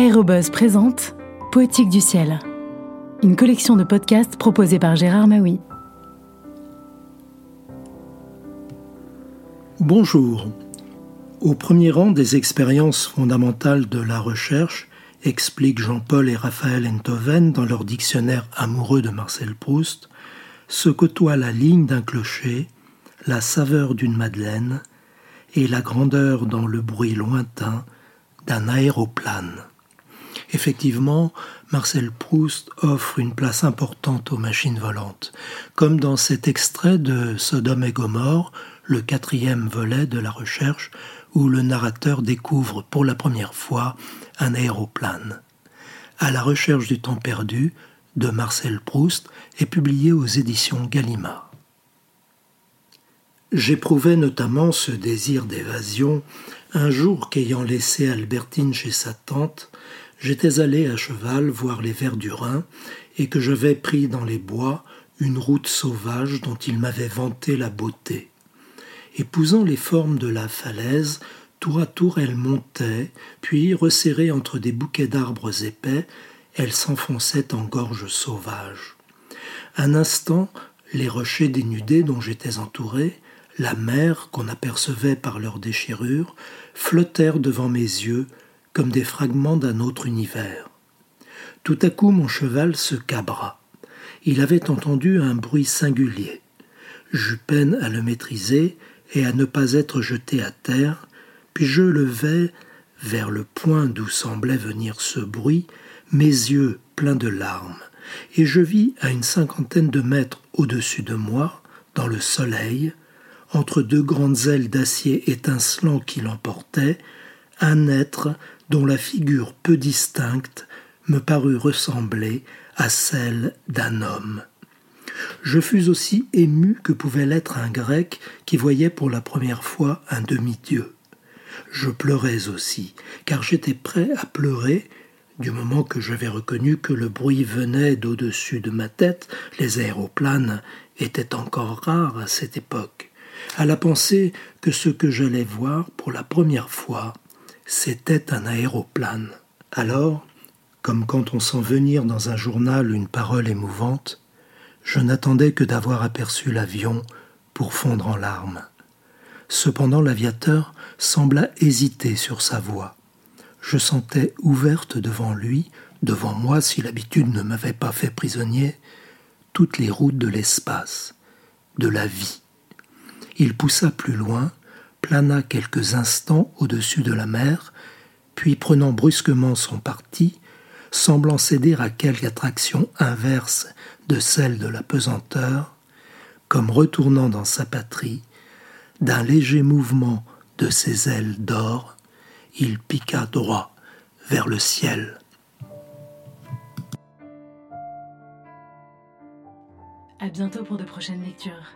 Aérobuzz présente Poétique du ciel, une collection de podcasts proposée par Gérard Maui. Bonjour. Au premier rang des expériences fondamentales de la recherche, expliquent Jean-Paul et Raphaël Enthoven dans leur dictionnaire amoureux de Marcel Proust, se côtoient la ligne d'un clocher, la saveur d'une madeleine et la grandeur dans le bruit lointain d'un aéroplane. Effectivement, Marcel Proust offre une place importante aux machines volantes, comme dans cet extrait de Sodome et Gomorre, le quatrième volet de la recherche, où le narrateur découvre pour la première fois un aéroplane. À la recherche du temps perdu de Marcel Proust est publié aux éditions Gallimard. J'éprouvais notamment ce désir d'évasion un jour qu'ayant laissé Albertine chez sa tante, j'étais allé à cheval voir les vers du Rhin et que j'avais pris dans les bois une route sauvage dont il m'avait vanté la beauté. Épousant les formes de la falaise, tour à tour elle montait, puis, resserrée entre des bouquets d'arbres épais, elle s'enfonçait en gorge sauvage. Un instant, les rochers dénudés dont j'étais entouré, la mer qu'on apercevait par leurs déchirures, flottèrent devant mes yeux comme des fragments d'un autre univers. Tout à coup mon cheval se cabra. Il avait entendu un bruit singulier. J'eus peine à le maîtriser et à ne pas être jeté à terre, puis je levai, vers le point d'où semblait venir ce bruit, mes yeux pleins de larmes, et je vis à une cinquantaine de mètres au-dessus de moi, dans le soleil, entre deux grandes ailes d'acier étincelant qui l'emportaient, un être dont la figure peu distincte me parut ressembler à celle d'un homme. Je fus aussi ému que pouvait l'être un grec qui voyait pour la première fois un demi-dieu. Je pleurais aussi, car j'étais prêt à pleurer du moment que j'avais reconnu que le bruit venait d'au-dessus de ma tête, les aéroplanes étaient encore rares à cette époque, à la pensée que ce que j'allais voir pour la première fois, c'était un aéroplane. Alors, comme quand on sent venir dans un journal une parole émouvante, je n'attendais que d'avoir aperçu l'avion pour fondre en larmes. Cependant l'aviateur sembla hésiter sur sa voie. Je sentais ouverte devant lui, devant moi si l'habitude ne m'avait pas fait prisonnier, toutes les routes de l'espace, de la vie. Il poussa plus loin, plana quelques instants au-dessus de la mer, puis prenant brusquement son parti, semblant céder à quelque attraction inverse de celle de la pesanteur, comme retournant dans sa patrie, d'un léger mouvement de ses ailes d'or, il piqua droit vers le ciel. À bientôt pour de prochaines lectures.